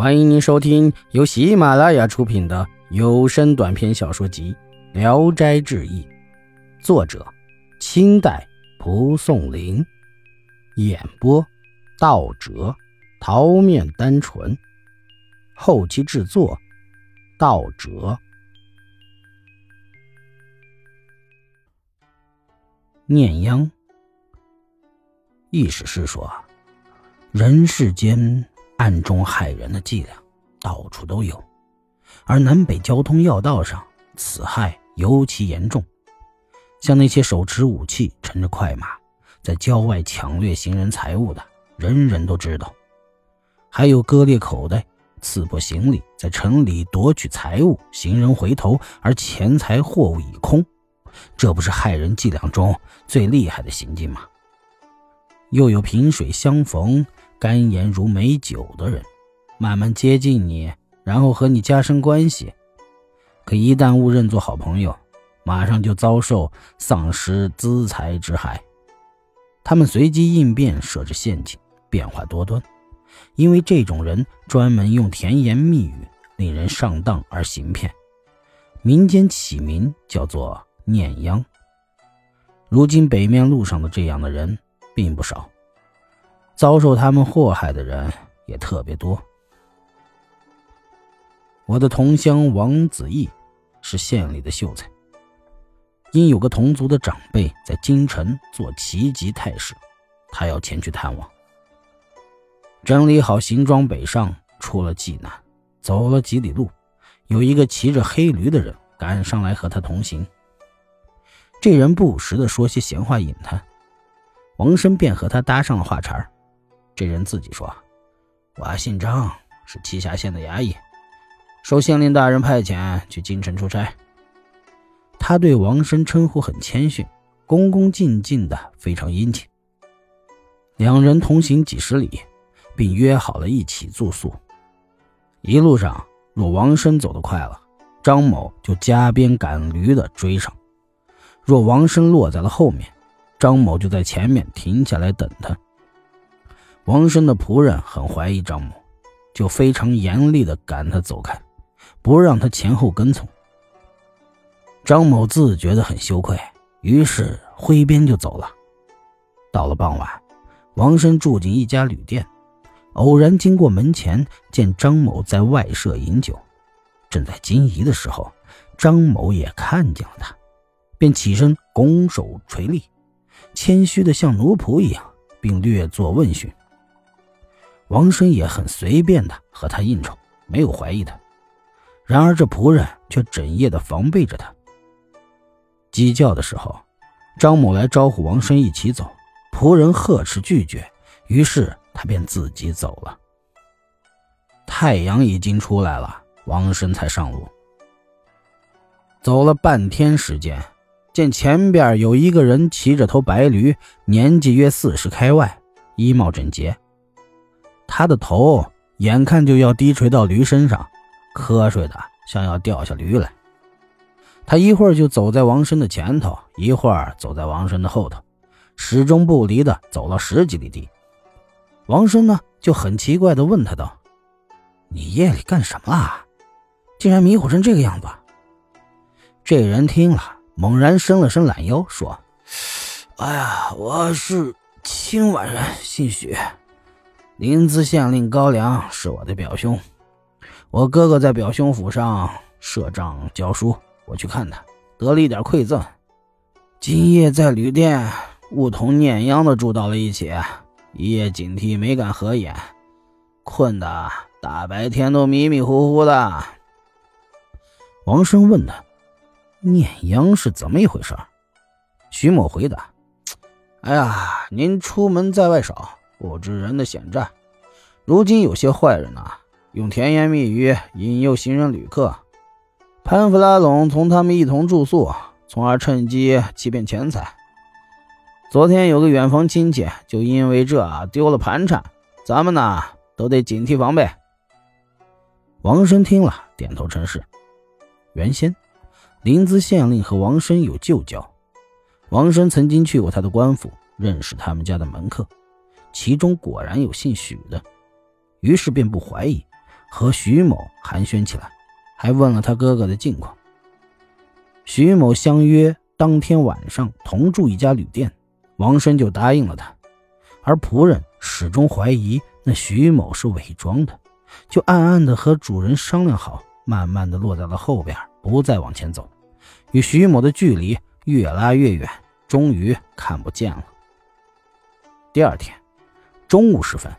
欢迎您收听由喜马拉雅出品的有声短篇小说集《聊斋志异》，作者：清代蒲松龄，演播：道哲、桃面单纯，后期制作：道哲。念央，意思是说，人世间。暗中害人的伎俩到处都有，而南北交通要道上，此害尤其严重。像那些手持武器、乘着快马在郊外抢掠行人财物的，人人都知道；还有割裂口袋、刺破行李，在城里夺取财物，行人回头而钱财货物已空，这不是害人伎俩中最厉害的行径吗？又有萍水相逢。肝炎如美酒的人，慢慢接近你，然后和你加深关系。可一旦误认做好朋友，马上就遭受丧失资财之害。他们随机应变，设置陷阱，变化多端。因为这种人专门用甜言蜜语，令人上当而行骗。民间起名叫做念秧。如今北面路上的这样的人并不少。遭受他们祸害的人也特别多。我的同乡王子义是县里的秀才，因有个同族的长辈在京城做旗级太师，他要前去探望。整理好行装北上，出了济南，走了几里路，有一个骑着黑驴的人赶上来和他同行。这人不时的说些闲话引他，王生便和他搭上了话茬这人自己说：“我姓张，是栖霞县的衙役，受县令大人派遣去京城出差。”他对王生称呼很谦逊，恭恭敬敬的，非常殷勤。两人同行几十里，并约好了一起住宿。一路上，若王生走得快了，张某就加鞭赶驴的追上；若王生落在了后面，张某就在前面停下来等他。王生的仆人很怀疑张某，就非常严厉地赶他走开，不让他前后跟从。张某自觉得很羞愧，于是挥鞭就走了。到了傍晚，王生住进一家旅店，偶然经过门前，见张某在外舍饮酒，正在惊疑的时候，张某也看见了他，便起身拱手垂立，谦虚的像奴仆一样，并略作问询。王生也很随便的和他应酬，没有怀疑他。然而这仆人却整夜的防备着他。鸡叫的时候，张某来招呼王生一起走，仆人呵斥拒绝，于是他便自己走了。太阳已经出来了，王生才上路。走了半天时间，见前边有一个人骑着头白驴，年纪约四十开外，衣帽整洁。他的头眼看就要低垂到驴身上，瞌睡的像要掉下驴来。他一会儿就走在王生的前头，一会儿走在王生的后头，始终不离的走了十几里地。王生呢就很奇怪的问他道：“你夜里干什么啊？竟然迷糊成这个样子？”这人听了，猛然伸了伸懒腰，说：“哎呀，我是清婉人，姓许。”临淄县令高粱是我的表兄，我哥哥在表兄府上设帐教书，我去看他，得了一点馈赠。今夜在旅店误同念央的住到了一起，一夜警惕，没敢合眼，困得大白天都迷迷糊糊的。王生问他：“念央是怎么一回事？”徐某回答：“哎呀，您出门在外少。”不知人的险诈，如今有些坏人呐，用甜言蜜语引诱行人旅客，攀附拉拢，同他们一同住宿，从而趁机欺骗钱财。昨天有个远房亲戚就因为这丢了盘缠，咱们呢都得警惕防备。王生听了，点头称是。原先，临淄县令和王生有旧交，王生曾经去过他的官府，认识他们家的门客。其中果然有姓许的，于是便不怀疑，和徐某寒暄起来，还问了他哥哥的近况。徐某相约当天晚上同住一家旅店，王生就答应了他。而仆人始终怀疑那徐某是伪装的，就暗暗的和主人商量好，慢慢的落在了后边，不再往前走，与徐某的距离越拉越远，终于看不见了。第二天中午时分，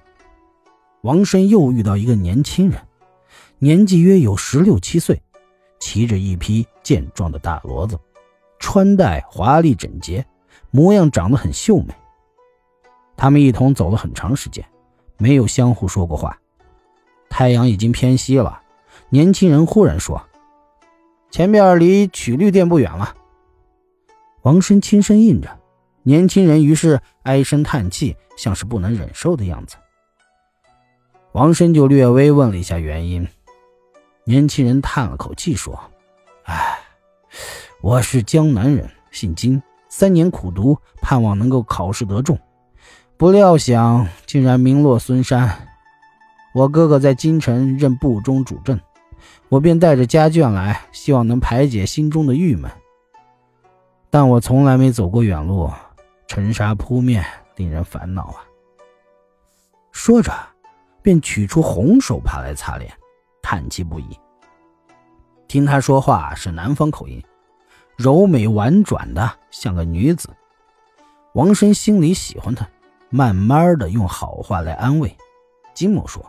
王生又遇到一个年轻人，年纪约有十六七岁，骑着一匹健壮的大骡子，穿戴华丽整洁，模样长得很秀美。他们一同走了很长时间，没有相互说过话。太阳已经偏西了，年轻人忽然说：“前边离曲律店不远了。”王生轻声应着，年轻人于是唉声叹气，像是不能忍受的样子。王生就略微问了一下原因，年轻人叹了口气说：“唉，我是江南人，姓金，三年苦读，盼望能够考试得中。”不料想竟然名落孙山。我哥哥在京城任部中主政，我便带着家眷来，希望能排解心中的郁闷。但我从来没走过远路，尘沙扑面，令人烦恼啊。说着，便取出红手帕来擦脸，叹气不已。听他说话是南方口音，柔美婉转的，像个女子。王生心里喜欢他。慢慢的用好话来安慰金某说：“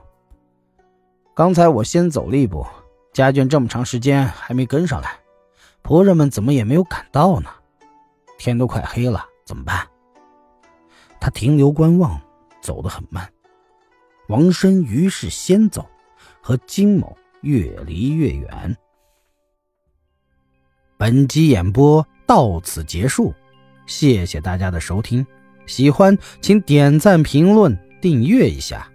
刚才我先走了一步，家眷这么长时间还没跟上来，仆人们怎么也没有赶到呢？天都快黑了，怎么办？”他停留观望，走得很慢。王生于是先走，和金某越离越远。本集演播到此结束，谢谢大家的收听。喜欢，请点赞、评论、订阅一下。